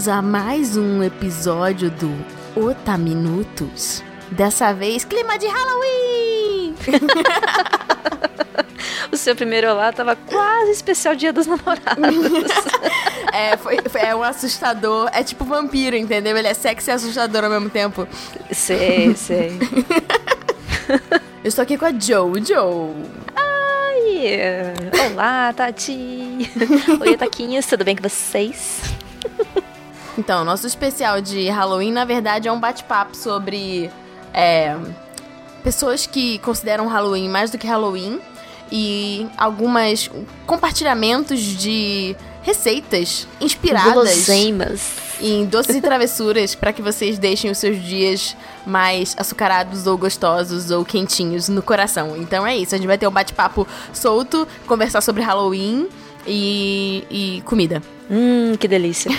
bem-vindos a mais um episódio do Otaminutos. Dessa vez, clima de Halloween! o seu primeiro olá tava quase especial Dia dos Namorados. é, foi, foi, é um assustador. É tipo vampiro, entendeu? Ele é sexy e assustador ao mesmo tempo. Sei, sei. Eu estou aqui com a Jojo. Ai! Olá, Tati! Oi, Taquinhos, tudo bem com vocês? Então, nosso especial de Halloween, na verdade, é um bate-papo sobre é, pessoas que consideram Halloween mais do que Halloween e algumas compartilhamentos de receitas inspiradas Guloseimas. em doces e travessuras para que vocês deixem os seus dias mais açucarados ou gostosos ou quentinhos no coração. Então é isso, a gente vai ter um bate-papo solto, conversar sobre Halloween e, e comida. Hum, que delícia.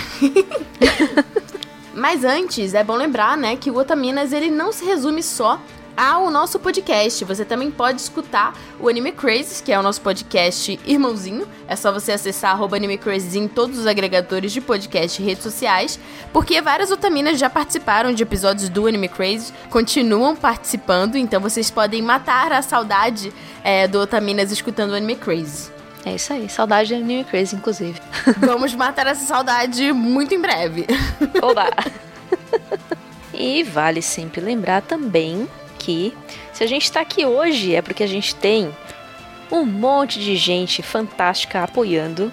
Mas antes, é bom lembrar, né, que o Otaminas ele não se resume só ao nosso podcast. Você também pode escutar o Anime Crazes, que é o nosso podcast irmãozinho. É só você acessar Anime Crazes em todos os agregadores de podcast e redes sociais, porque várias otaminas já participaram de episódios do Anime Crazes, continuam participando, então vocês podem matar a saudade é, do Otaminas escutando o Anime Crazes. É isso aí, saudade de Anime Crazy, inclusive. Vamos matar essa saudade muito em breve. Oba! e vale sempre lembrar também que se a gente está aqui hoje é porque a gente tem um monte de gente fantástica apoiando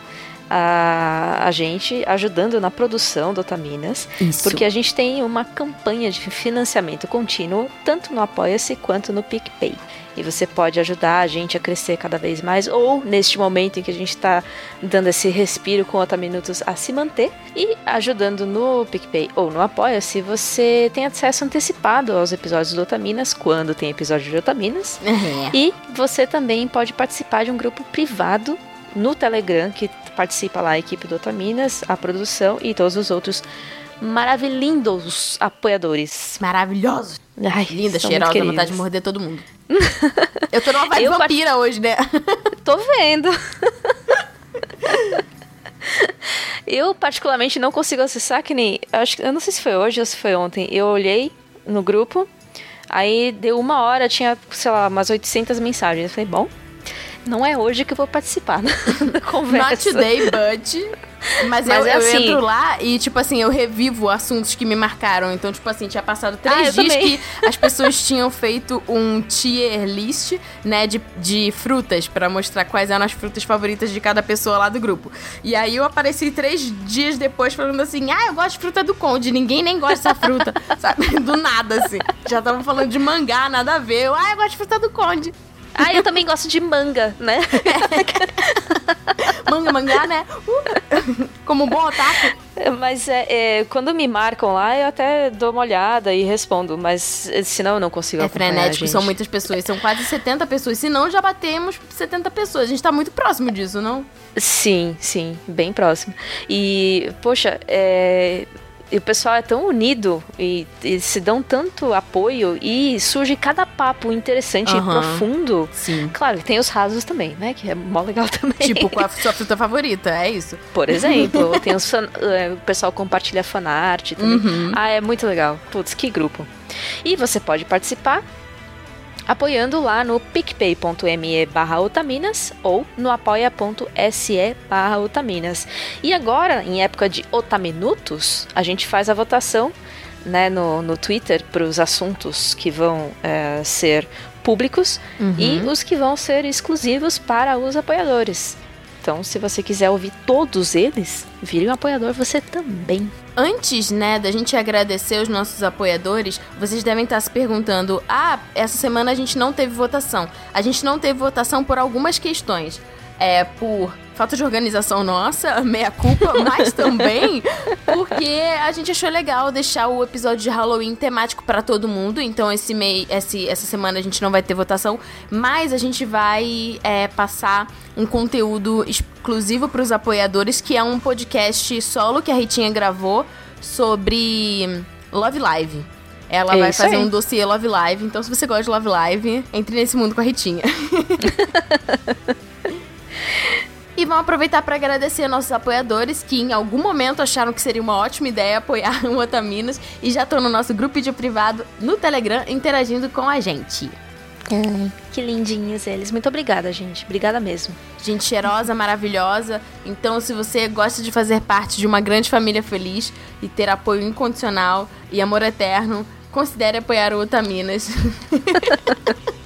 a, a gente, ajudando na produção do Otaminas. Isso. Porque a gente tem uma campanha de financiamento contínuo, tanto no Apoia-se quanto no PicPay. E você pode ajudar a gente a crescer cada vez mais, ou neste momento em que a gente está dando esse respiro com Otaminutos a se manter. E ajudando no PicPay ou no Apoia-se, você tem acesso antecipado aos episódios do Otaminas, quando tem episódio de Otaminas. É. E você também pode participar de um grupo privado no Telegram, que participa lá a equipe do Otaminas, a produção e todos os outros maravilhindos apoiadores. Maravilhoso. Ai, Linda, cheirosa, vontade de morder todo mundo. Eu tô numa vibe Eu part- vampira hoje, né? Tô vendo. eu, particularmente, não consigo acessar que nem. Acho, que- eu não sei se foi hoje ou se foi ontem. Eu olhei no grupo, aí deu uma hora, tinha, sei lá, umas 800 mensagens. Eu falei, bom, não é hoje que eu vou participar da Not conversa. today, but... Mas, Mas eu, é eu assim- entro lá e, tipo assim, eu revivo assuntos que me marcaram. Então, tipo assim, tinha passado três Ah, eu dias que as pessoas tinham feito um tier list, né, de, de frutas, pra mostrar quais eram as frutas favoritas de cada pessoa lá do grupo. E aí eu apareci três dias depois falando assim, ah, eu gosto de fruta do conde, ninguém nem gosta dessa fruta, sabe? Do nada, assim. Já estavam falando de mangá, nada a ver. Eu, ah, eu gosto de fruta do conde. Ah, eu também gosto de manga, né? Manga, mangá, né? Uh, como um bom otaku. Mas é, é, quando me marcam lá, eu até dou uma olhada e respondo, mas eh, senão eu não consigo É frenético, são muitas pessoas, são quase 70 pessoas. Se não, já batemos 70 pessoas. A gente tá muito próximo disso, não? Sim, sim, bem próximo. E, poxa, é, e o pessoal é tão unido e, e se dão tanto apoio e surge cada papo interessante Aham. e profundo. Sim. Claro, que tem os rasos também, né? Que é mó legal também. Tipo, qual a sua fruta favorita? É isso. Por exemplo, tem os fan- é, o pessoal compartilha fanart também. Uhum. Ah, é muito legal. Putz, que grupo. E você pode participar apoiando lá no picpay.me barra otaminas ou no apoia.se barra otaminas. E agora, em época de otaminutos, a gente faz a votação né, no, no Twitter para os assuntos que vão é, ser públicos e os que vão ser exclusivos para os apoiadores. Então, se você quiser ouvir todos eles, vire um apoiador você também. Antes, né, da gente agradecer os nossos apoiadores, vocês devem estar se perguntando: ah, essa semana a gente não teve votação. A gente não teve votação por algumas questões. É, por falta de organização nossa, meia culpa, mas também porque a gente achou legal deixar o episódio de Halloween temático para todo mundo. Então esse mês, esse, essa semana a gente não vai ter votação, mas a gente vai é, passar um conteúdo exclusivo para os apoiadores, que é um podcast solo que a Ritinha gravou sobre Love Live. Ela É vai fazer aí. um dossiê Love Live, então se você gosta de Love Live, entre nesse mundo com a Ritinha. E vamos aproveitar para agradecer nossos apoiadores que em algum momento acharam que seria uma ótima ideia apoiar o Otaminas e já estão no nosso grupo de privado no Telegram interagindo com a gente. Ai, que lindinhos eles. Muito obrigada, gente. Obrigada mesmo. Gente cheirosa, maravilhosa. Então, se você gosta de fazer parte de uma grande família feliz e ter apoio incondicional e amor eterno, considere apoiar o Otaminas.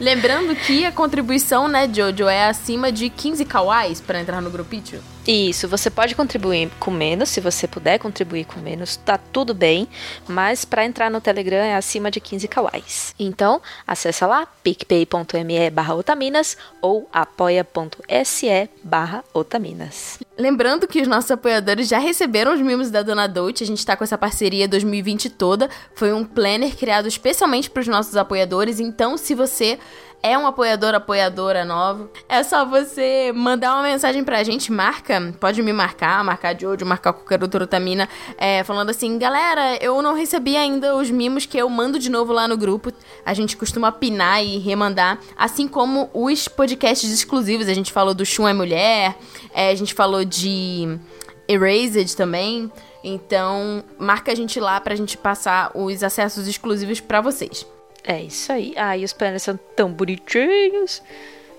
Lembrando que a contribuição, né, Jojo, é acima de 15 kawais para entrar no grupinho. Isso, você pode contribuir com menos, se você puder contribuir com menos, tá tudo bem, mas para entrar no Telegram é acima de 15 kawais. Então, acessa lá picpay.me barra otaminas ou apoia.se barra otaminas. Lembrando que os nossos apoiadores já receberam os mimos da Dona Dolce, a gente tá com essa parceria 2020 toda, foi um planner criado especialmente para os nossos apoiadores, então se você é um apoiador, apoiadora novo, é só você mandar uma mensagem pra gente, marca, pode me marcar, marcar de hoje, marcar qualquer outra Otamina, é, falando assim, galera, eu não recebi ainda os mimos que eu mando de novo lá no grupo, a gente costuma pinar e remandar, assim como os podcasts exclusivos, a gente falou do Shun é Mulher, é, a gente falou de Erased também, então marca a gente lá pra gente passar os acessos exclusivos para vocês. É isso aí. Ah, e os planners são tão bonitinhos.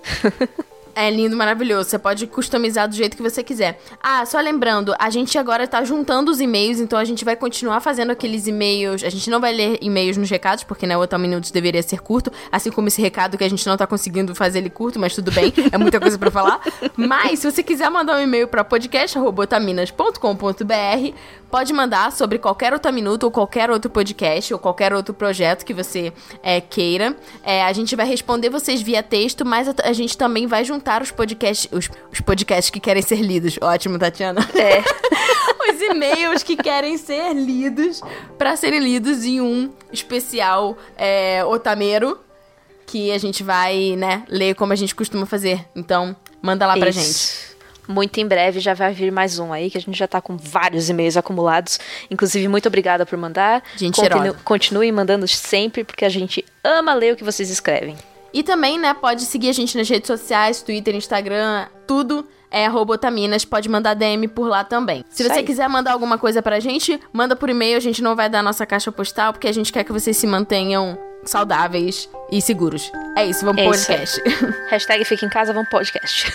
É lindo, maravilhoso. Você pode customizar do jeito que você quiser. Ah, só lembrando, a gente agora tá juntando os e-mails, então a gente vai continuar fazendo aqueles e-mails. A gente não vai ler e-mails nos recados, porque né, o Otal Minutos deveria ser curto, assim como esse recado que a gente não tá conseguindo fazer ele curto, mas tudo bem, é muita coisa para falar. Mas se você quiser mandar um e-mail para podcast@otaminas.com.br, pode mandar sobre qualquer outro minuto ou qualquer outro podcast ou qualquer outro projeto que você é, queira. É, a gente vai responder vocês via texto, mas a, a gente também vai juntar os podcasts, os, os, podcasts que querem ser lidos. Ótimo, Tatiana. É. os e-mails que querem ser lidos para serem lidos em um especial é, otameiro que a gente vai, né, ler como a gente costuma fazer. Então, manda lá pra Isso. gente. Muito em breve já vai vir mais um aí, que a gente já tá com vários e-mails acumulados. Inclusive, muito obrigada por mandar. Gente Continu Continue mandando sempre, porque a gente ama ler o que vocês escrevem. E também, né, pode seguir a gente nas redes sociais, Twitter, Instagram, tudo é Robotaminas, pode mandar DM por lá também. Se você quiser mandar alguma coisa pra gente, manda por e-mail, a gente não vai dar nossa caixa postal, porque a gente quer que vocês se mantenham saudáveis e seguros. É isso, vamos é podcast. Hashtag fica em casa, vamos podcast.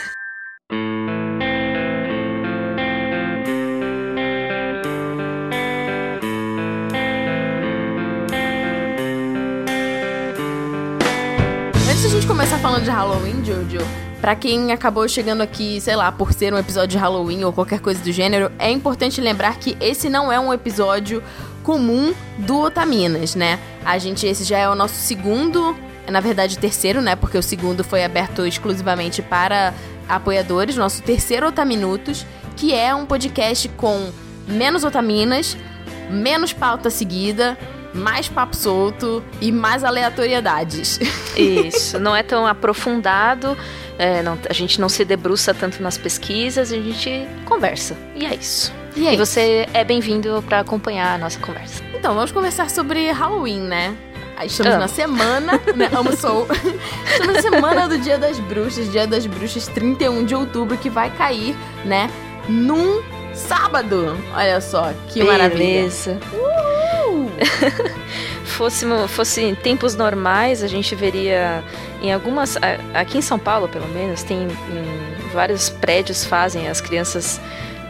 Jojo, para quem acabou chegando aqui, sei lá, por ser um episódio de Halloween ou qualquer coisa do gênero, é importante lembrar que esse não é um episódio comum do Otaminas, né? A gente, esse já é o nosso segundo, na verdade, terceiro, né? Porque o segundo foi aberto exclusivamente para apoiadores, nosso terceiro Otaminutos, que é um podcast com menos otaminas, menos pauta seguida mais papo solto e mais aleatoriedades. Isso, não é tão aprofundado, é, não, a gente não se debruça tanto nas pesquisas, a gente conversa. E é isso. E, é e você é bem-vindo para acompanhar a nossa conversa. Então, vamos conversar sobre Halloween, né? Estamos Amo. na semana, né? Amo. Estamos na semana do Dia das Bruxas, Dia das Bruxas 31 de outubro, que vai cair, né? Num sábado. Olha só, que Beleza. maravilha. Uh! fosse, fosse em tempos normais, a gente veria em algumas. Aqui em São Paulo, pelo menos, tem vários prédios fazem, as crianças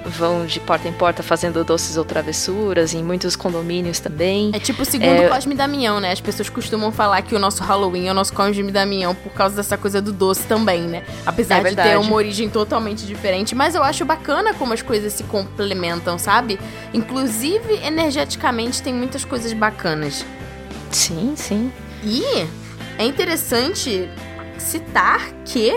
vão de porta em porta fazendo doces ou travessuras, em muitos condomínios também. É tipo o segundo é... Cosme Damião, né? As pessoas costumam falar que o nosso Halloween é o nosso Cosme Damião por causa dessa coisa do doce também, né? Apesar é de ter uma origem totalmente diferente. Mas eu acho bacana como as coisas se complementam, sabe? Inclusive, energeticamente, tem muitas coisas bacanas. Sim, sim. E é interessante citar que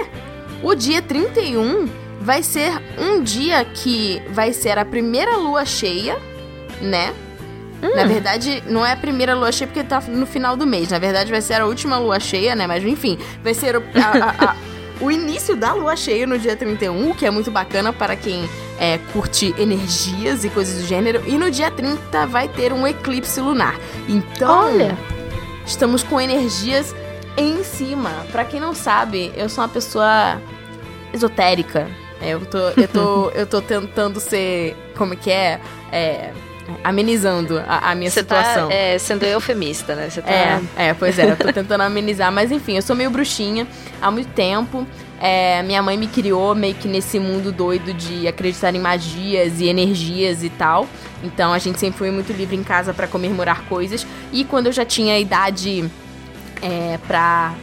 o dia 31 vai ser um dia que vai ser a primeira lua cheia, né? Hum. Na verdade, não é a primeira lua cheia porque tá no final do mês. Na verdade, vai ser a última lua cheia, né? Mas enfim, vai ser o, a, a, a, o início da lua cheia no dia 31, o que é muito bacana para quem é, curte energias e coisas do gênero. E no dia 30 vai ter um eclipse lunar. Então, Olha. estamos com energias em cima. Para quem não sabe, eu sou uma pessoa esotérica. É, eu, tô, eu, tô, eu tô tentando ser. Como que é? É amenizando a, a minha Você situação. Tá, é, sendo eufemista, né? Você tá... É, é, pois é, eu tô tentando amenizar. Mas enfim, eu sou meio bruxinha há muito tempo. É, minha mãe me criou meio que nesse mundo doido de acreditar em magias e energias e tal. Então a gente sempre foi muito livre em casa para comemorar coisas. E quando eu já tinha idade é, pra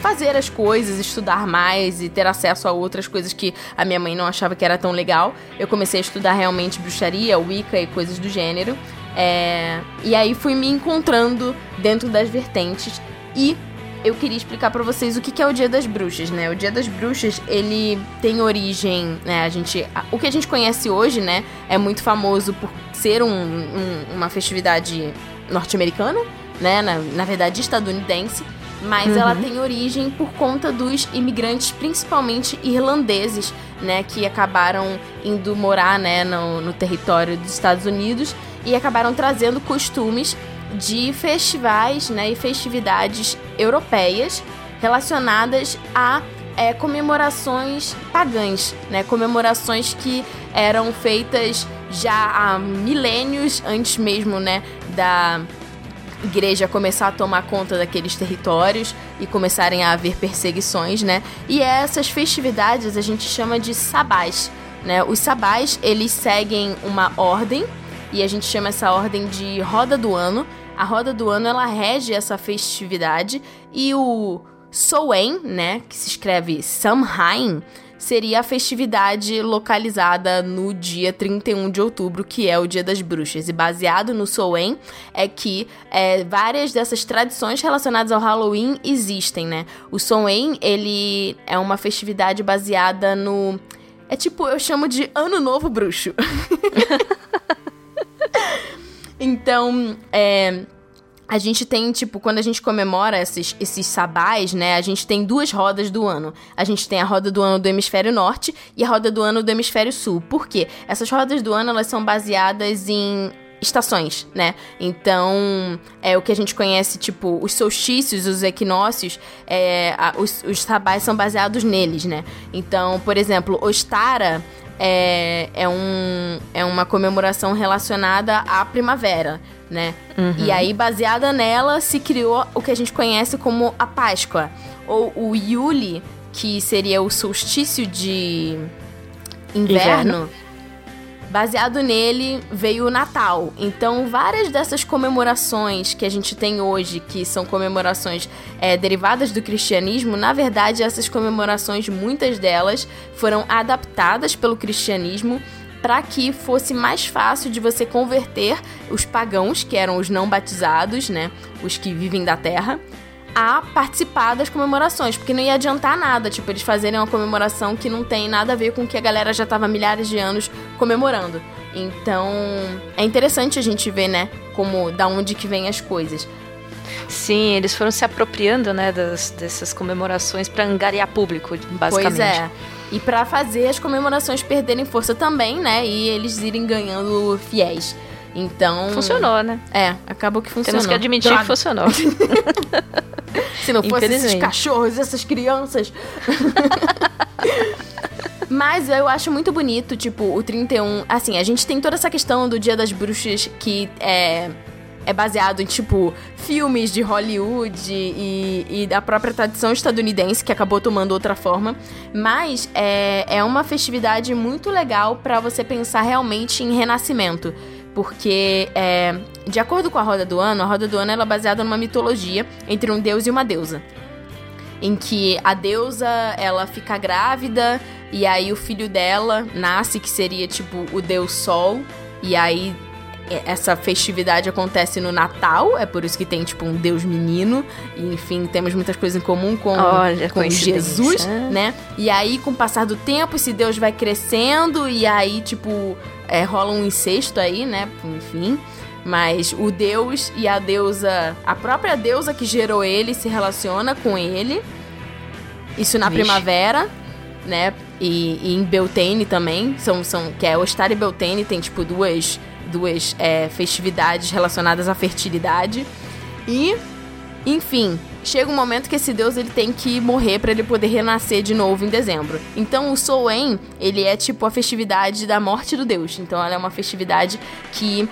fazer as coisas, estudar mais e ter acesso a outras coisas que a minha mãe não achava que era tão legal, eu comecei a estudar realmente bruxaria, Wicca e coisas do gênero. É, e aí fui me encontrando dentro das vertentes e eu queria explicar para vocês o que é o Dia das Bruxas, né? O Dia das Bruxas, ele tem origem, né? A gente, o que a gente conhece hoje, né, é muito famoso por ser um, um, uma festividade norte-americana, né? Na, na verdade, estadunidense. Mas uhum. ela tem origem por conta dos imigrantes, principalmente irlandeses, né? Que acabaram indo morar, né, no, no território dos Estados Unidos e acabaram trazendo costumes de festivais né, e festividades europeias relacionadas a é, comemorações pagãs, né, comemorações que eram feitas já há milênios antes mesmo né, da igreja começar a tomar conta daqueles territórios e começarem a haver perseguições, né? E essas festividades a gente chama de sabás, né? Os sabás, eles seguem uma ordem e a gente chama essa ordem de roda do ano, a roda do ano ela rege essa festividade e o Soen, né, que se escreve Samhain, seria a festividade localizada no dia 31 de outubro, que é o Dia das Bruxas. E baseado no Soen é que é, várias dessas tradições relacionadas ao Halloween existem, né? O Soen, ele é uma festividade baseada no... É tipo, eu chamo de Ano Novo Bruxo. Então, é, a gente tem, tipo, quando a gente comemora esses, esses né? A gente tem duas rodas do ano. A gente tem a roda do ano do hemisfério norte e a roda do ano do hemisfério sul. Por quê? Essas rodas do ano, elas são baseadas em estações, né? Então, é o que a gente conhece, tipo, os solstícios, os equinócios, é, a, os, os são baseados neles, né? Então, por exemplo, Ostara é, é, um, é uma comemoração relacionada à primavera, né? Uhum. E aí, baseada nela, se criou o que a gente conhece como a Páscoa. Ou o Yuli, que seria o solstício de inverno. inverno Baseado nele veio o Natal. Então, várias dessas comemorações que a gente tem hoje, que são comemorações é, derivadas do cristianismo, na verdade, essas comemorações, muitas delas, foram adaptadas pelo cristianismo para que fosse mais fácil de você converter os pagãos, que eram os não batizados, né, os que vivem da terra, a participar das comemorações, porque não ia adiantar nada, tipo, eles fazerem uma comemoração que não tem nada a ver com o que a galera já estava milhares de anos comemorando. Então, é interessante a gente ver, né, como da onde que vem as coisas. Sim, eles foram se apropriando, né, das, dessas comemorações para angariar público, basicamente. Pois é. E para fazer as comemorações perderem força também, né, e eles irem ganhando fiéis. Então. Funcionou, né? É, acabou que funcionou. Temos que admitir Droga. que funcionou. Se não fosse esses cachorros, essas crianças. Mas eu acho muito bonito, tipo, o 31. Assim, a gente tem toda essa questão do Dia das Bruxas que é. É baseado em, tipo, filmes de Hollywood e, e da própria tradição estadunidense, que acabou tomando outra forma. Mas é, é uma festividade muito legal para você pensar realmente em renascimento. Porque é, de acordo com a roda do ano, a roda do ano é baseada numa mitologia entre um deus e uma deusa, em que a deusa ela fica grávida e aí o filho dela nasce que seria tipo o deus Sol. E aí essa festividade acontece no Natal, é por isso que tem, tipo, um Deus menino. E, enfim, temos muitas coisas em comum com, Olha, com Jesus, né? E aí, com o passar do tempo, esse Deus vai crescendo e aí, tipo, é, rola um incesto aí, né? Enfim. Mas o Deus e a deusa, a própria deusa que gerou ele se relaciona com ele. Isso na Vixe. primavera, né? E, e, em Beltane também, são, são, que é Ostar e Beltane, tem tipo duas duas é, festividades relacionadas à fertilidade. E Enfim, chega um momento que esse deus ele tem que morrer para ele poder renascer de novo em dezembro. Então o Soen, ele é tipo a festividade da morte do deus. Então ela é uma festividade que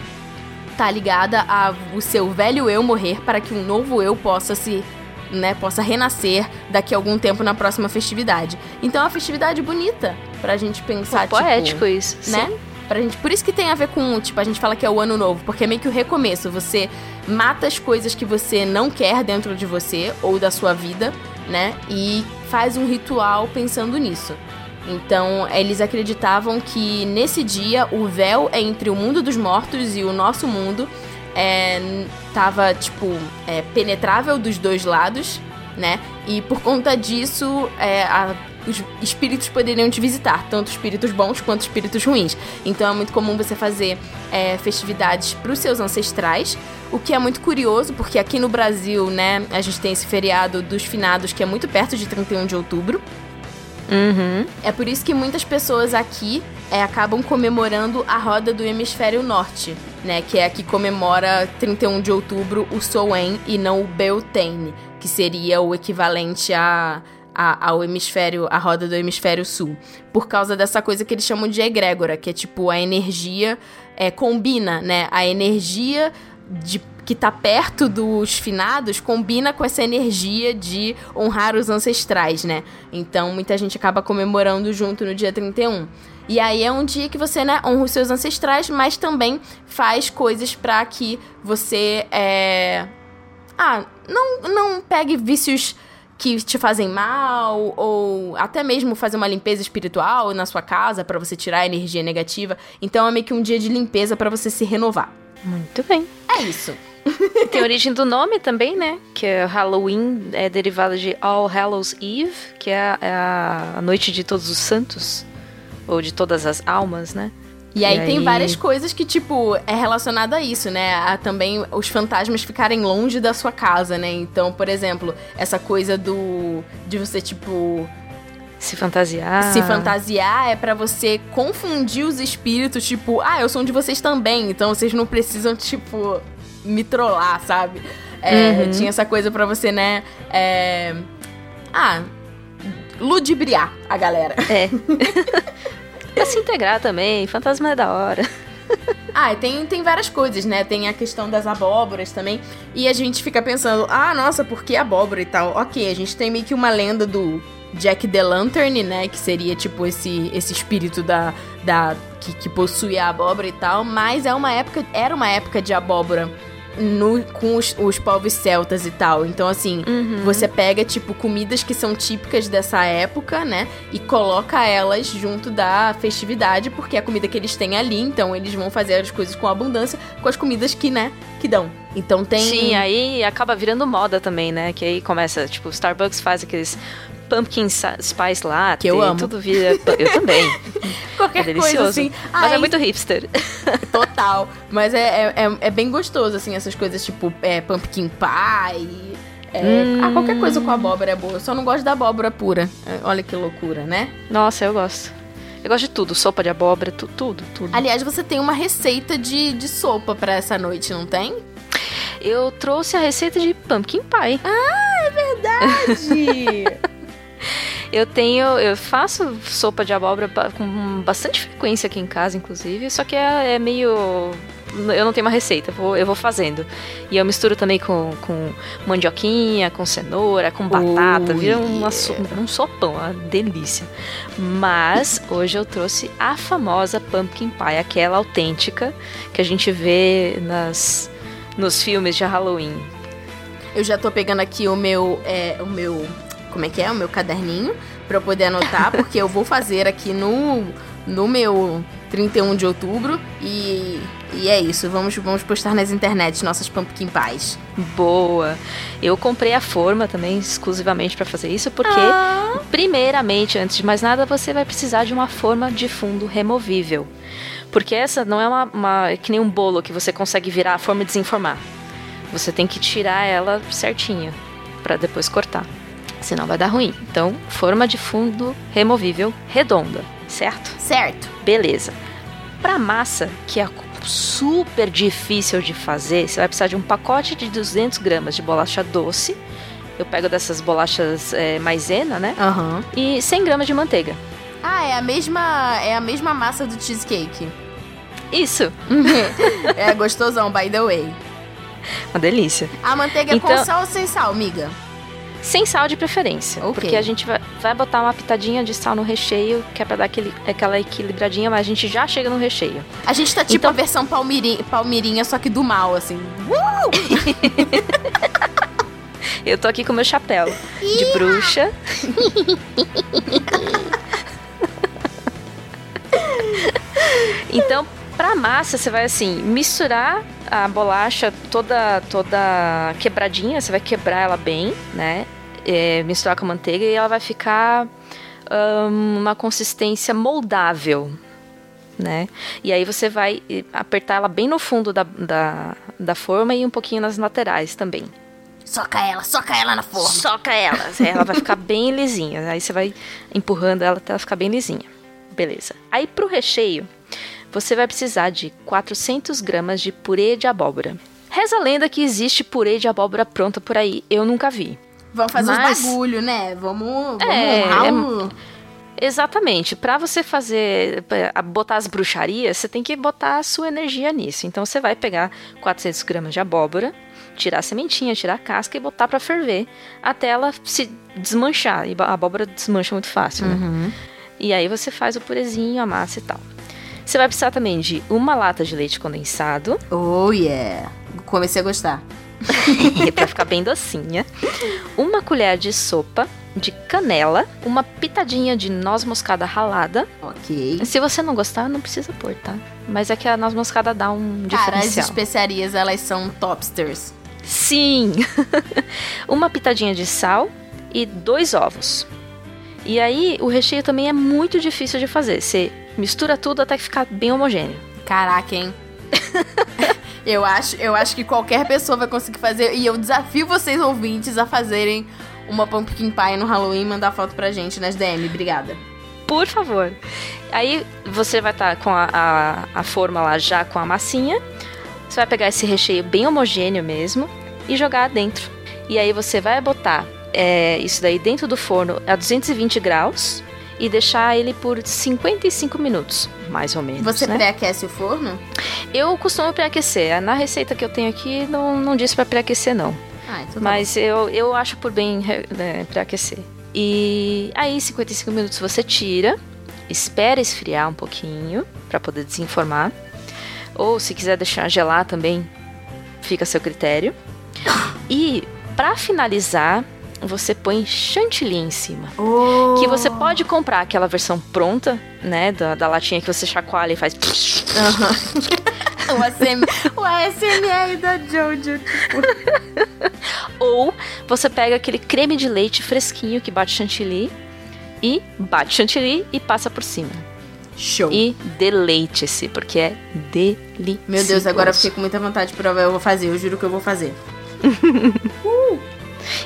tá ligada ao seu velho eu morrer para que um novo eu possa se né, possa renascer daqui a algum tempo na próxima festividade. Então é uma festividade bonita pra gente pensar, Pô, tipo, poético isso, né? sim. Pra gente, por isso que tem a ver com, tipo, a gente fala que é o ano novo, porque é meio que o recomeço. Você mata as coisas que você não quer dentro de você ou da sua vida, né? E faz um ritual pensando nisso. Então, eles acreditavam que nesse dia o véu entre o mundo dos mortos e o nosso mundo é, tava, tipo, é, penetrável dos dois lados, né? E por conta disso, é, a, os espíritos poderiam te visitar, tanto espíritos bons quanto espíritos ruins. Então é muito comum você fazer é, festividades para os seus ancestrais, o que é muito curioso, porque aqui no Brasil, né, a gente tem esse feriado dos finados que é muito perto de 31 de outubro. Uhum. É por isso que muitas pessoas aqui é, acabam comemorando a roda do hemisfério norte, né? Que é a que comemora 31 de outubro o Soen e não o Beltane, que seria o equivalente a, a, ao hemisfério, a roda do hemisfério sul. Por causa dessa coisa que eles chamam de egrégora, que é tipo a energia é, combina, né? A energia de que tá perto dos finados combina com essa energia de honrar os ancestrais, né? Então muita gente acaba comemorando junto no dia 31. E aí é um dia que você, né, honra os seus ancestrais, mas também faz coisas para que você é... Ah, não, não pegue vícios que te fazem mal, ou até mesmo fazer uma limpeza espiritual na sua casa para você tirar a energia negativa. Então é meio que um dia de limpeza para você se renovar. Muito bem. É isso. Tem a origem do nome também, né? Que é Halloween, é derivado de All Hallows Eve, que é a, é a noite de todos os santos, ou de todas as almas, né? E aí, e aí, tem várias coisas que, tipo, é relacionado a isso, né? A também os fantasmas ficarem longe da sua casa, né? Então, por exemplo, essa coisa do. de você, tipo. Se fantasiar. Se fantasiar é para você confundir os espíritos, tipo, ah, eu sou um de vocês também, então vocês não precisam, tipo, me trollar, sabe? É, uhum. Tinha essa coisa para você, né? É... Ah, ludibriar a galera. É. pra se integrar também, fantasma é da hora. ah, tem, tem várias coisas, né? Tem a questão das abóboras também. E a gente fica pensando, ah, nossa, por que abóbora e tal? Ok, a gente tem meio que uma lenda do Jack the Lantern, né? Que seria tipo esse, esse espírito da, da que, que possui a abóbora e tal. Mas é uma época, era uma época de abóbora no, com os, os, povos celtas e tal. Então, assim, uhum. você pega, tipo, comidas que são típicas dessa época, né? E coloca elas junto da festividade, porque é a comida que eles têm ali. Então, eles vão fazer as coisas com abundância com as comidas que, né, que dão. Então tem. Sim, aí acaba virando moda também, né? Que aí começa, tipo, Starbucks faz aqueles pumpkin spice latte. Que eu amo. Tudo vira. Eu também. Qualquer é coisa assim. Mas é Ai, é muito hipster. Total. Mas é, é, é, é, bem gostoso, assim, essas coisas tipo é, pumpkin pie. É, hum. Ah, qualquer coisa com abóbora é boa. Eu só não gosto da abóbora pura. É, olha que loucura, né? Nossa, eu gosto. Eu gosto de tudo, sopa de abóbora, tu, tudo, tudo. Aliás, você tem uma receita de, de sopa para essa noite, não tem? Eu trouxe a receita de pumpkin pie. Ah, é verdade! Eu tenho, eu faço sopa de abóbora com bastante frequência aqui em casa, inclusive, só que é, é meio eu não tenho uma receita, vou, eu vou fazendo. E eu misturo também com, com mandioquinha, com cenoura, com batata, vira uma, um sopão, uma delícia. Mas hoje eu trouxe a famosa pumpkin pie, aquela autêntica que a gente vê nas, nos filmes de Halloween. Eu já tô pegando aqui o meu, é, o meu como é que é, o meu caderninho para eu poder anotar, porque eu vou fazer aqui no, no meu 31 de outubro e, e é isso. Vamos, vamos postar nas internet nossas pumpkin pies. Boa. Eu comprei a forma também exclusivamente para fazer isso, porque ah. primeiramente, antes de mais nada, você vai precisar de uma forma de fundo removível. Porque essa não é uma, uma que nem um bolo que você consegue virar a forma e desenformar. Você tem que tirar ela certinha para depois cortar senão vai dar ruim. Então, forma de fundo removível redonda, certo? Certo. Beleza. Para massa, que é super difícil de fazer, você vai precisar de um pacote de 200 gramas de bolacha doce. Eu pego dessas bolachas é, maisena, né? Aham. E 100 gramas de manteiga. Ah, é a mesma é a mesma massa do cheesecake. Isso, é gostosão, by the way. uma delícia. A manteiga é com Então- sal ou sem sal, miga? Sem sal de preferência. Ok. Porque a gente vai, vai botar uma pitadinha de sal no recheio, que é pra dar aquele, aquela equilibradinha, mas a gente já chega no recheio. A gente tá tipo Então- a versão palmirinha, palmirinha, só que do mal, assim. Eu tô aqui com meu chapéu de bruxa. então, pra massa, você vai assim, misturar a bolacha toda toda quebradinha, você vai quebrar ela bem, né? É, misturar com a manteiga e ela vai ficar ahn, uma consistência moldável, né? E aí você vai apertar ela bem no fundo da, da, da forma e um pouquinho nas laterais também. Soca ela, soca ela na forma. Soca ela. Ela vai ficar bem lisinha. Aí você vai empurrando ela até ela ficar bem lisinha. Beleza. Aí pro recheio, você vai precisar de 400 gramas de purê de abóbora. Reza a lenda que existe purê de abóbora pronta por aí. Eu nunca vi. Vamos fazer Mas- uns bagulho, né? Vamos, vamos É, honrar é- o- Exatamente. Pra você fazer, botar as bruxarias, você tem que botar a sua energia nisso. Então você vai pegar 400 gramas de abóbora, tirar a sementinha, tirar a casca e botar pra ferver até ela se desmanchar. E a abóbora desmancha muito fácil, né? Uhum. E aí você faz o purezinho, a massa e tal. Você vai precisar também de uma lata de leite condensado, Oh, yeah. Comecei a gostar. pra ficar bem docinha. Uma colher de sopa de canela, uma pitadinha de noz moscada ralada. Ok. Se você não gostar, não precisa pôr, tá? Mas é que a noz moscada dá um Cara, as diferencial. especiarias, elas são topsters. Sim! uma pitadinha de sal e dois ovos. E aí, o recheio também é muito difícil de fazer. Você mistura tudo até ficar bem homogêneo. Caraca, hein? eu, acho, eu acho que qualquer pessoa vai conseguir fazer. E eu desafio vocês, ouvintes, a fazerem uma pumpkin pie no Halloween e mandar foto pra gente nas DM. Obrigada. Por favor. Aí você vai estar com a, a, a forma lá já com a massinha. Você vai pegar esse recheio bem homogêneo mesmo e jogar dentro. E aí você vai botar é, isso daí dentro do forno a 220 graus e deixar ele por 55 minutos, mais ou menos. Você né? pré-aquece o forno? Eu costumo pré-aquecer. Na receita que eu tenho aqui não, não disse para pré-aquecer não. Ah, então tá Mas eu, eu acho por bem né, para aquecer. E aí, 55 minutos você tira, espera esfriar um pouquinho para poder desenformar. Ou se quiser deixar gelar também, fica a seu critério. E para finalizar, você põe chantilly em cima. Oh. Que você pode comprar aquela versão pronta, né? Da, da latinha que você chacoalha e faz. o, ASM, o ASMR da Jojo, tipo. Ou você pega aquele creme de leite fresquinho que bate chantilly e bate chantilly e passa por cima. Show. E deleite-se, porque é delicioso. Meu Deus, agora eu fiquei com muita vontade de provar. Eu vou fazer, eu juro que eu vou fazer.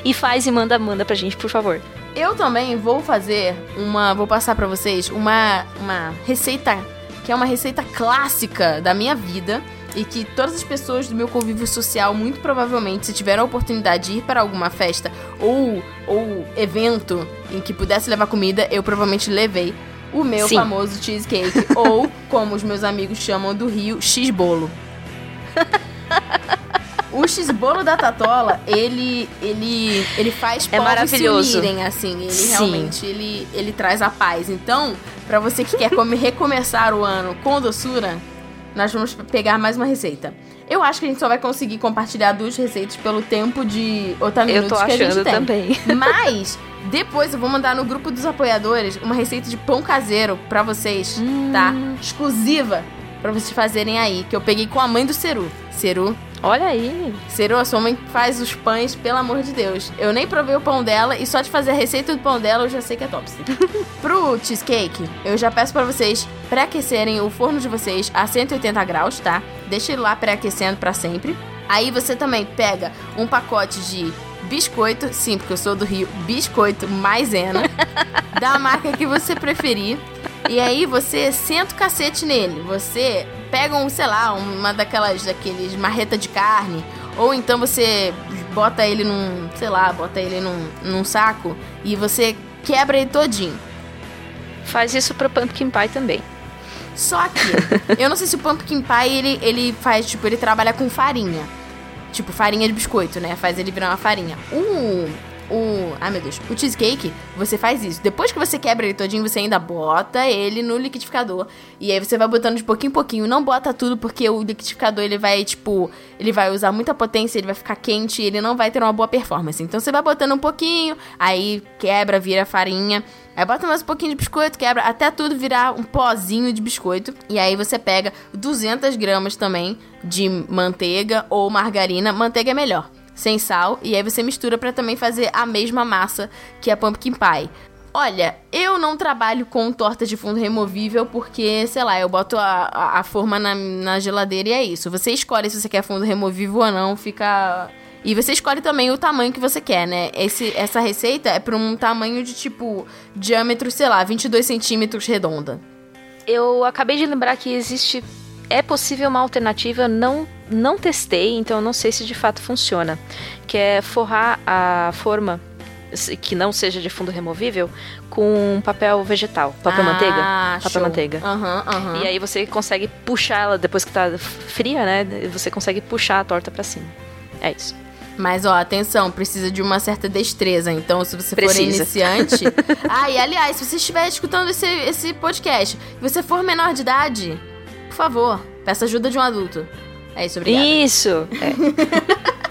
E faz e manda, manda pra gente, por favor. Eu também vou fazer uma. Vou passar pra vocês uma, uma receita que é uma receita clássica da minha vida e que todas as pessoas do meu convívio social, muito provavelmente, se tiveram a oportunidade de ir para alguma festa ou, ou evento em que pudesse levar comida, eu provavelmente levei o meu Sim. famoso cheesecake, ou como os meus amigos chamam do Rio, x-bolo. O x-bolo da Tatola, ele ele ele faz É povos se unirem, assim, ele Sim. realmente ele ele traz a paz. Então, pra você que quer come- recomeçar o ano com doçura, nós vamos pegar mais uma receita. Eu acho que a gente só vai conseguir compartilhar duas receitas pelo tempo de Eu otaminutos tô que a gente tem. também. Mas depois eu vou mandar no grupo dos apoiadores uma receita de pão caseiro pra vocês, tá? Exclusiva pra vocês fazerem aí, que eu peguei com a mãe do Ceru. Ceru, Olha aí. Ceru, a sua mãe faz os pães, pelo amor de Deus. Eu nem provei o pão dela e só de fazer a receita do pão dela eu já sei que é top. Pro cheesecake, eu já peço pra vocês pré-aquecerem o forno de vocês a 180 graus, tá? Deixa ele lá pré-aquecendo pra sempre. Aí você também pega um pacote de biscoito, sim, porque eu sou do Rio, biscoito maisena, da marca que você preferir. E aí você senta o cacete nele. Você pega um, sei lá, uma daquelas, daqueles marreta de carne, ou então você bota ele num, sei lá, bota ele num, num saco e você quebra ele todinho. Faz isso pro pumpkin pie também. Só que, eu não sei se o pumpkin pie, ele, ele faz, tipo, ele trabalha com farinha. Tipo, farinha de biscoito, né? Faz ele virar uma farinha. O o. Ai meu Deus. O cheesecake, você faz isso. Depois que você quebra ele todinho, você ainda bota ele no liquidificador. E aí você vai botando de pouquinho em pouquinho. Não bota tudo, porque o liquidificador ele vai, tipo. Ele vai usar muita potência, ele vai ficar quente ele não vai ter uma boa performance. Então você vai botando um pouquinho, aí quebra, vira farinha. Aí bota mais um pouquinho de biscoito, quebra, até tudo virar um pozinho de biscoito. E aí você pega 200 gramas também de manteiga ou margarina. Manteiga é melhor sem sal, e aí você mistura para também fazer a mesma massa que a pumpkin pie. Olha, eu não trabalho com torta de fundo removível porque, sei lá, eu boto a, a, a forma na, na geladeira e é isso. Você escolhe se você quer fundo removível ou não, fica e você escolhe também o tamanho que você quer, né? Esse, essa receita é para um tamanho de tipo diâmetro, sei lá, 22 centímetros redonda. Eu acabei de lembrar que existe é possível uma alternativa, não, não testei, então não sei se de fato funciona, que é forrar a forma que não seja de fundo removível com papel vegetal, papel ah, manteiga, papel manteiga. Uhum, uhum. E aí você consegue puxar ela depois que tá fria, né? Você consegue puxar a torta para cima. É isso. Mas, ó, atenção, precisa de uma certa destreza. Então, se você precisa. for iniciante. ah, e aliás, se você estiver escutando esse, esse podcast e você for menor de idade, por favor, peça ajuda de um adulto. É isso, obrigada. Isso! É.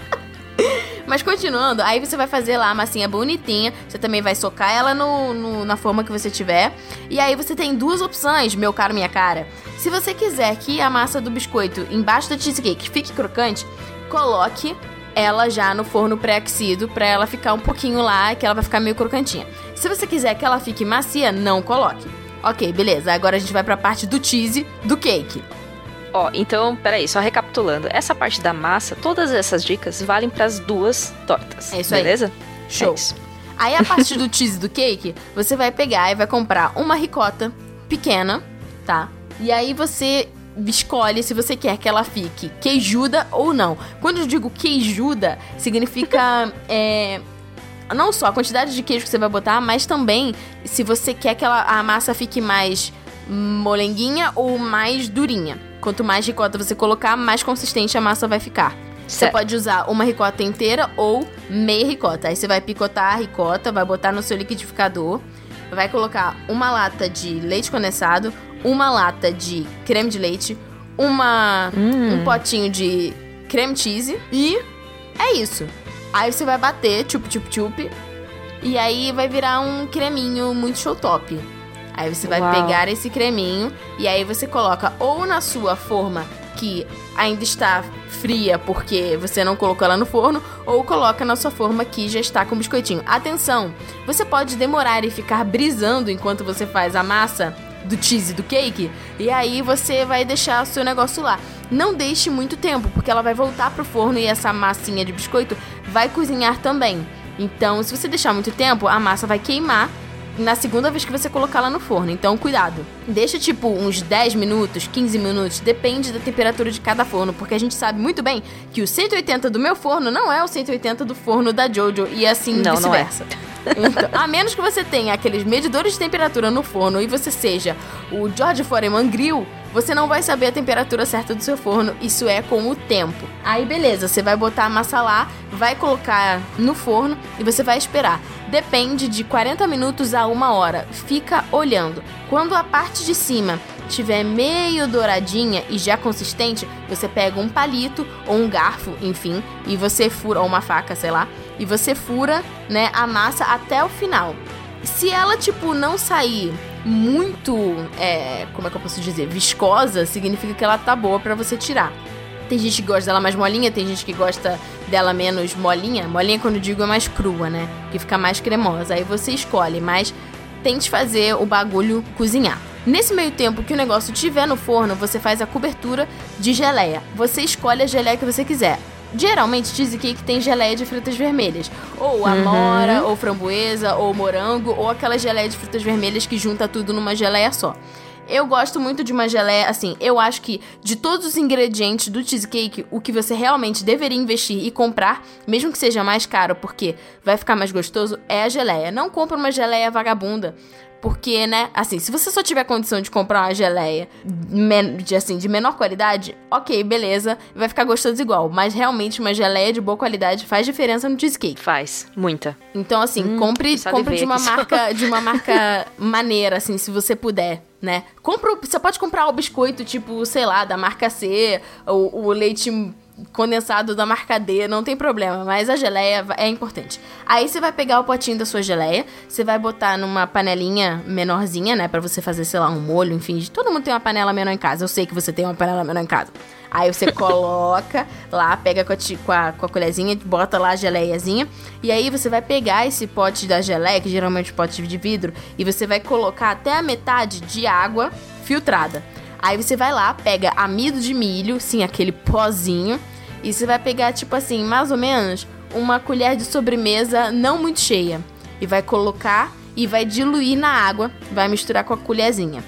Mas continuando, aí você vai fazer lá a massinha bonitinha. Você também vai socar ela no, no, na forma que você tiver. E aí você tem duas opções, meu caro, minha cara. Se você quiser que a massa do biscoito embaixo da cheesecake fique crocante, coloque ela já no forno pré-aquecido pra ela ficar um pouquinho lá, que ela vai ficar meio crocantinha. Se você quiser que ela fique macia, não coloque. Ok, beleza. Agora a gente vai pra parte do cheese do cake. Ó, então, peraí, só recapitulando. Essa parte da massa, todas essas dicas valem para as duas tortas. É isso beleza? aí. Beleza? Show. É isso. Aí a parte do cheese do cake, você vai pegar e vai comprar uma ricota pequena, tá? E aí você escolhe se você quer que ela fique queijuda ou não. Quando eu digo queijuda, significa é, não só a quantidade de queijo que você vai botar, mas também se você quer que ela, a massa fique mais molenguinha ou mais durinha. Quanto mais ricota você colocar, mais consistente a massa vai ficar. Certo. Você pode usar uma ricota inteira ou meia ricota. Aí você vai picotar a ricota, vai botar no seu liquidificador, vai colocar uma lata de leite condensado, uma lata de creme de leite, uma hum. um potinho de creme cheese e é isso. Aí você vai bater, chup chup chup, e aí vai virar um creminho muito show top. Aí você vai Uau. pegar esse creminho e aí você coloca ou na sua forma que ainda está fria porque você não colocou ela no forno, ou coloca na sua forma que já está com biscoitinho. Atenção, você pode demorar e ficar brisando enquanto você faz a massa do cheese do cake, e aí você vai deixar o seu negócio lá. Não deixe muito tempo, porque ela vai voltar pro forno e essa massinha de biscoito vai cozinhar também. Então, se você deixar muito tempo, a massa vai queimar na segunda vez que você colocar lá no forno. Então, cuidado. Deixa tipo uns 10 minutos, 15 minutos, depende da temperatura de cada forno, porque a gente sabe muito bem que o 180 do meu forno não é o 180 do forno da Jojo e assim vice-versa. Então, a menos que você tenha aqueles medidores de temperatura no forno e você seja o George Foreman Grill, você não vai saber a temperatura certa do seu forno, isso é com o tempo. Aí beleza, você vai botar a massa lá, vai colocar no forno e você vai esperar. Depende de 40 minutos a uma hora. Fica olhando. Quando a parte de cima tiver meio douradinha e já consistente, você pega um palito ou um garfo, enfim, e você fura ou uma faca, sei lá, e você fura, né, a massa até o final. Se ela tipo não sair muito, é, como é que eu posso dizer, viscosa, significa que ela tá boa para você tirar. Tem gente que gosta dela mais molinha, tem gente que gosta dela menos molinha. Molinha, quando digo, é mais crua, né? Que fica mais cremosa. Aí você escolhe, mas tente fazer o bagulho cozinhar. Nesse meio tempo que o negócio estiver no forno, você faz a cobertura de geleia. Você escolhe a geleia que você quiser. Geralmente cheesecake tem geleia de frutas vermelhas. Ou amora, uhum. ou framboesa, ou morango, ou aquela geleia de frutas vermelhas que junta tudo numa geleia só. Eu gosto muito de uma geleia, assim, eu acho que de todos os ingredientes do cheesecake, o que você realmente deveria investir e comprar, mesmo que seja mais caro, porque vai ficar mais gostoso, é a geleia. Não compra uma geleia vagabunda. Porque, né, assim, se você só tiver condição de comprar uma geleia de, assim, de menor qualidade, ok, beleza, vai ficar gostoso igual. Mas realmente uma geleia de boa qualidade faz diferença no cheesecake. Faz, muita. Então, assim, hum, compre, compre de uma marca, de uma marca maneira, assim, se você puder né? Compra, você pode comprar o biscoito, tipo, sei lá, da marca C, o, o leite condensado da marca D, não tem problema, mas a geleia é importante. Aí você vai pegar o potinho da sua geleia, você vai botar numa panelinha menorzinha, né, para você fazer, sei lá, um molho, enfim, todo mundo tem uma panela menor em casa. Eu sei que você tem uma panela menor em casa. Aí você coloca lá, pega com a, com, a, com a colherzinha, bota lá a geleiazinha. E aí você vai pegar esse pote da geleia, que geralmente é pote de vidro, e você vai colocar até a metade de água filtrada. Aí você vai lá, pega amido de milho, sim, aquele pozinho, e você vai pegar, tipo assim, mais ou menos uma colher de sobremesa não muito cheia. E vai colocar e vai diluir na água, vai misturar com a colherzinha.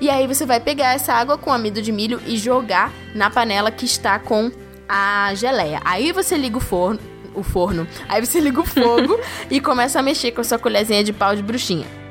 E aí você vai pegar essa água com amido de milho e jogar na panela que está com a geleia. Aí você liga o forno, o forno. Aí você liga o fogo e começa a mexer com a sua colherzinha de pau de bruxinha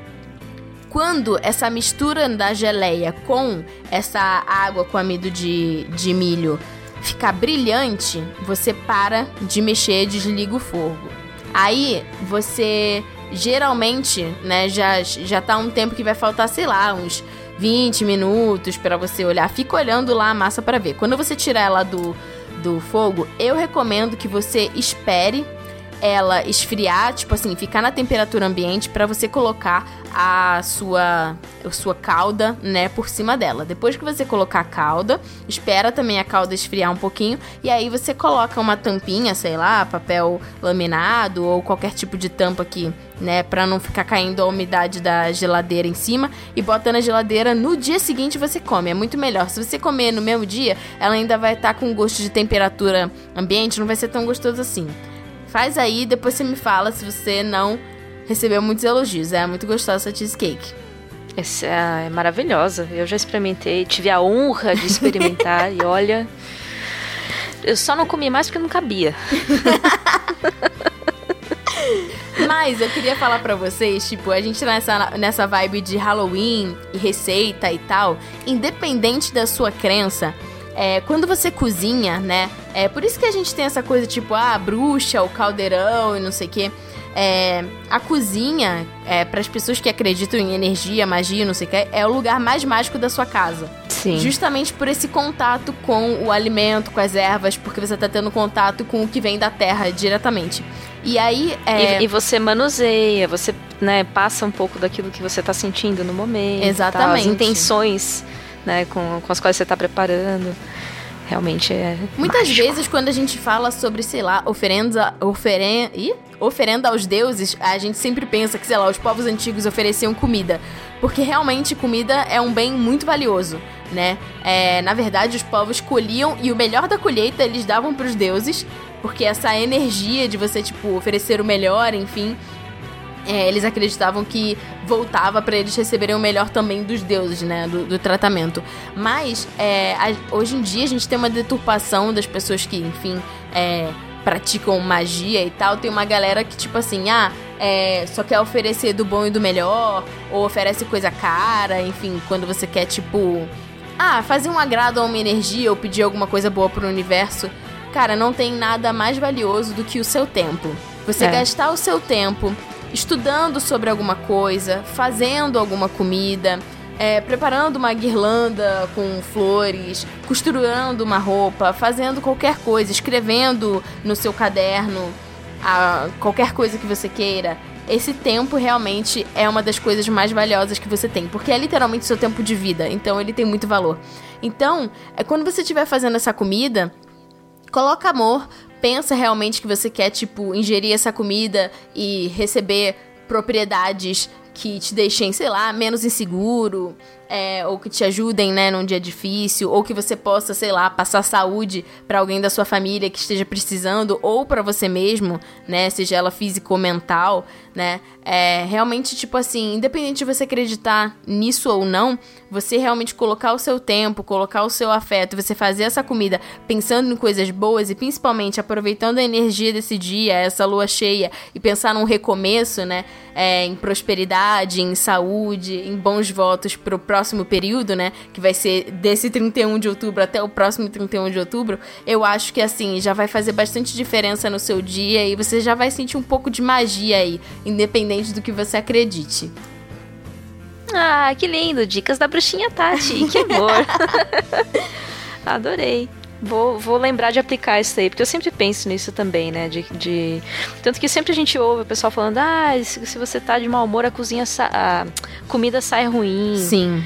quando essa mistura da geleia com essa água com amido de, de milho ficar brilhante, você para de mexer, desliga o fogo. Aí você geralmente, né, já, já tá um tempo que vai faltar, sei lá, uns 20 minutos para você olhar. Fica olhando lá a massa para ver. Quando você tirar ela do, do fogo, eu recomendo que você espere ela esfriar, tipo assim, ficar na temperatura ambiente para você colocar a sua a sua calda, né, por cima dela. Depois que você colocar a calda, espera também a calda esfriar um pouquinho e aí você coloca uma tampinha, sei lá, papel laminado ou qualquer tipo de tampa aqui, né, para não ficar caindo a umidade da geladeira em cima e bota na geladeira no dia seguinte você come. É muito melhor. Se você comer no mesmo dia, ela ainda vai estar tá com gosto de temperatura ambiente, não vai ser tão gostoso assim. Faz aí, depois você me fala se você não recebeu muitos elogios. É muito gostosa essa cheesecake. Essa é maravilhosa. Eu já experimentei, tive a honra de experimentar e olha. Eu só não comi mais porque não cabia. Mas eu queria falar para vocês, tipo, a gente nessa, nessa vibe de Halloween e receita e tal, independente da sua crença, é, quando você cozinha, né? É por isso que a gente tem essa coisa tipo, ah, bruxa, o caldeirão e não sei o quê. É, a cozinha, é, para as pessoas que acreditam em energia, magia, não sei o que, é o lugar mais mágico da sua casa. Sim. Justamente por esse contato com o alimento, com as ervas, porque você tá tendo contato com o que vem da terra diretamente. E aí. É... E, e, você manuseia, você né, passa um pouco daquilo que você tá sentindo no momento. Exatamente. Tá, as intenções né, com, com as quais você está preparando. Realmente é. Muitas mágico. vezes, quando a gente fala sobre, sei lá, oferenda. Oferen... Ih? Oferenda aos deuses, a gente sempre pensa que, sei lá, os povos antigos ofereciam comida. Porque realmente comida é um bem muito valioso, né? É, na verdade, os povos colhiam e o melhor da colheita eles davam para os deuses. Porque essa energia de você, tipo, oferecer o melhor, enfim, é, eles acreditavam que voltava para eles receberem o melhor também dos deuses, né? Do, do tratamento. Mas é, a, hoje em dia a gente tem uma deturpação das pessoas que, enfim, é, praticam magia e tal. Tem uma galera que, tipo assim, ah, é, só quer oferecer do bom e do melhor, ou oferece coisa cara, enfim, quando você quer, tipo, ah, fazer um agrado a uma energia ou pedir alguma coisa boa pro universo. Cara, não tem nada mais valioso do que o seu tempo. Você é. gastar o seu tempo estudando sobre alguma coisa, fazendo alguma comida, é, preparando uma guirlanda com flores, costurando uma roupa, fazendo qualquer coisa, escrevendo no seu caderno a, qualquer coisa que você queira. Esse tempo realmente é uma das coisas mais valiosas que você tem, porque é literalmente seu tempo de vida, então ele tem muito valor. Então, é quando você estiver fazendo essa comida, coloca amor, pensa realmente que você quer, tipo, ingerir essa comida e receber propriedades que te deixem, sei lá, menos inseguro, é, ou que te ajudem, né, num dia difícil, ou que você possa, sei lá, passar saúde para alguém da sua família que esteja precisando, ou para você mesmo, né, seja ela física ou mental, né, é realmente tipo assim, independente de você acreditar nisso ou não, você realmente colocar o seu tempo, colocar o seu afeto, você fazer essa comida pensando em coisas boas e principalmente aproveitando a energia desse dia, essa lua cheia e pensar num recomeço, né, é, em prosperidade, em saúde, em bons votos pro próximo período, né? Que vai ser desse 31 de outubro até o próximo 31 de outubro. Eu acho que assim já vai fazer bastante diferença no seu dia e você já vai sentir um pouco de magia aí, independente do que você acredite. Ah, que lindo! Dicas da bruxinha Tati. Que amor! Adorei. Vou, vou lembrar de aplicar isso aí, porque eu sempre penso nisso também, né? De, de... Tanto que sempre a gente ouve o pessoal falando, ah, se, se você tá de mau humor, a cozinha sa... a comida sai ruim. Sim.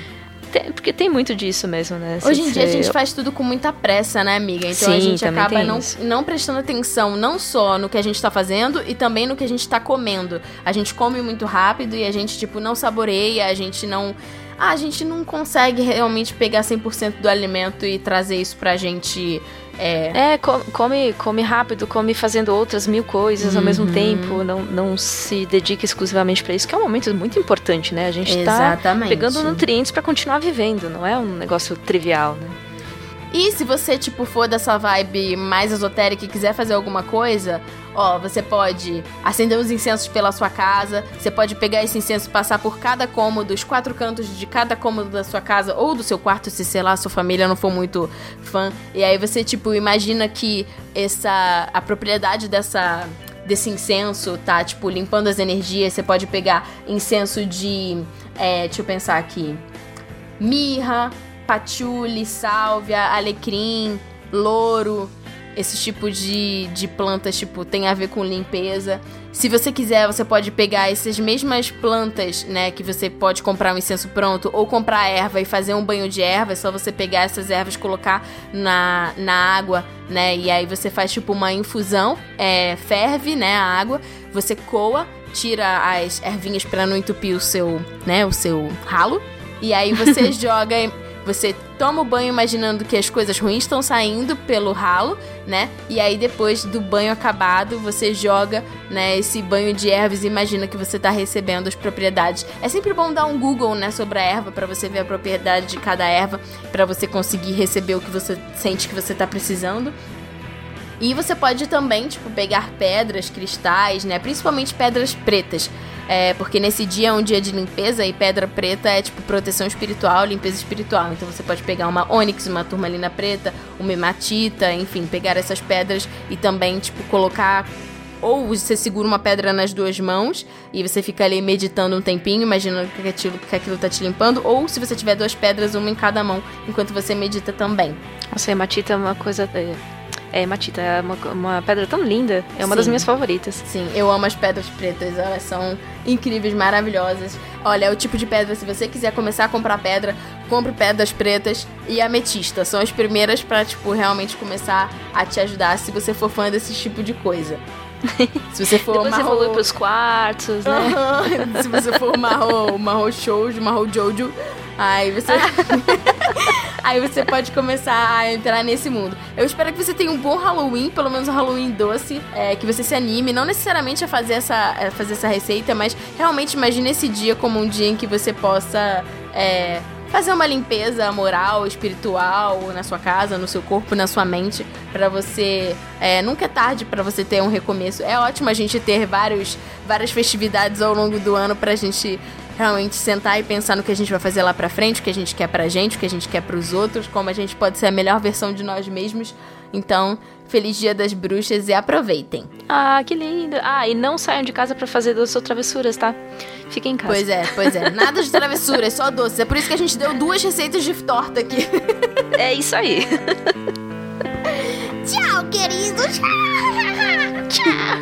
Tem, porque tem muito disso mesmo, né? Hoje em dia a gente faz tudo com muita pressa, né, amiga? Então Sim, a gente acaba não, isso. não prestando atenção não só no que a gente tá fazendo e também no que a gente tá comendo. A gente come muito rápido e a gente, tipo, não saboreia, a gente não. Ah, a gente não consegue realmente pegar 100% do alimento e trazer isso pra gente. É, É, co- come, come rápido, come fazendo outras mil coisas ao mesmo Uhum. tempo, não, não se dedica exclusivamente pra isso, que é um momento muito importante, né? A gente tá Exatamente. pegando nutrientes pra continuar vivendo, não é um negócio trivial, né? E se você, tipo, for dessa vibe mais esotérica e quiser fazer alguma coisa, ó, você pode acender uns incensos pela sua casa, você pode pegar esse incenso e passar por cada cômodo, os quatro cantos de cada cômodo da sua casa ou do seu quarto, se sei lá, sua família não for muito fã. E aí você, tipo, imagina que essa a propriedade dessa desse incenso tá, tipo, limpando as energias. Você pode pegar incenso de. É, deixa eu pensar aqui mirra, patchouli, sálvia, alecrim, louro, esse tipo de, de plantas, tipo, tem a ver com limpeza. Se você quiser, você pode pegar essas mesmas plantas, né, que você pode comprar um incenso pronto, ou comprar erva e fazer um banho de erva, é só você pegar essas ervas, colocar na, na água, né, e aí você faz, tipo, uma infusão, é, ferve, né, a água, você coa, tira as ervinhas para não entupir o seu, né, o seu ralo, e aí você joga, você toma o banho imaginando que as coisas ruins estão saindo pelo ralo, né? E aí depois do banho acabado, você joga, né, esse banho de ervas e imagina que você tá recebendo as propriedades. É sempre bom dar um Google, né, sobre a erva para você ver a propriedade de cada erva, para você conseguir receber o que você sente que você tá precisando. E você pode também, tipo, pegar pedras, cristais, né? Principalmente pedras pretas. É, porque nesse dia é um dia de limpeza e pedra preta é, tipo, proteção espiritual, limpeza espiritual. Então você pode pegar uma ônix, uma turmalina preta, uma hematita, enfim, pegar essas pedras e também, tipo, colocar ou você segura uma pedra nas duas mãos e você fica ali meditando um tempinho, imaginando que aquilo, que aquilo tá te limpando, ou se você tiver duas pedras, uma em cada mão, enquanto você medita também. Nossa, hematita é uma coisa. É, é hematita, é uma, uma pedra tão linda. É uma das Sim. minhas favoritas. Sim, eu amo as pedras pretas, elas são incríveis, maravilhosas. Olha, é o tipo de pedra, se você quiser começar a comprar pedra, compre pedras pretas e ametista. São as primeiras pra, tipo, realmente começar a te ajudar se você for fã desse tipo de coisa. Se você for Depois marrom... evolui pros quartos, né? Aham. Se você for marrom, marrom shoujo, marrom jojo, aí você... aí você pode começar a entrar nesse mundo. Eu espero que você tenha um bom Halloween, pelo menos um Halloween doce, é, que você se anime, não necessariamente a fazer essa, a fazer essa receita, mas realmente imagine esse dia como um dia em que você possa... é, Fazer uma limpeza moral, espiritual na sua casa, no seu corpo, na sua mente, pra você. é, nunca é tarde pra você ter um recomeço. É ótimo a gente ter vários, várias festividades ao longo do ano pra gente realmente sentar e pensar no que a gente vai fazer lá pra frente, o que a gente quer pra gente, o que a gente quer pros outros, como a gente pode ser a melhor versão de nós mesmos. Então, feliz Dia das Bruxas e aproveitem. Ah, que lindo. Ah, e não saiam de casa pra fazer doces ou travessuras, tá? Fiquem em casa. Pois é, pois é. Nada de travessuras, só doces. É por isso que a gente deu duas receitas de torta aqui. É isso aí. Tchau, queridos. Tchau.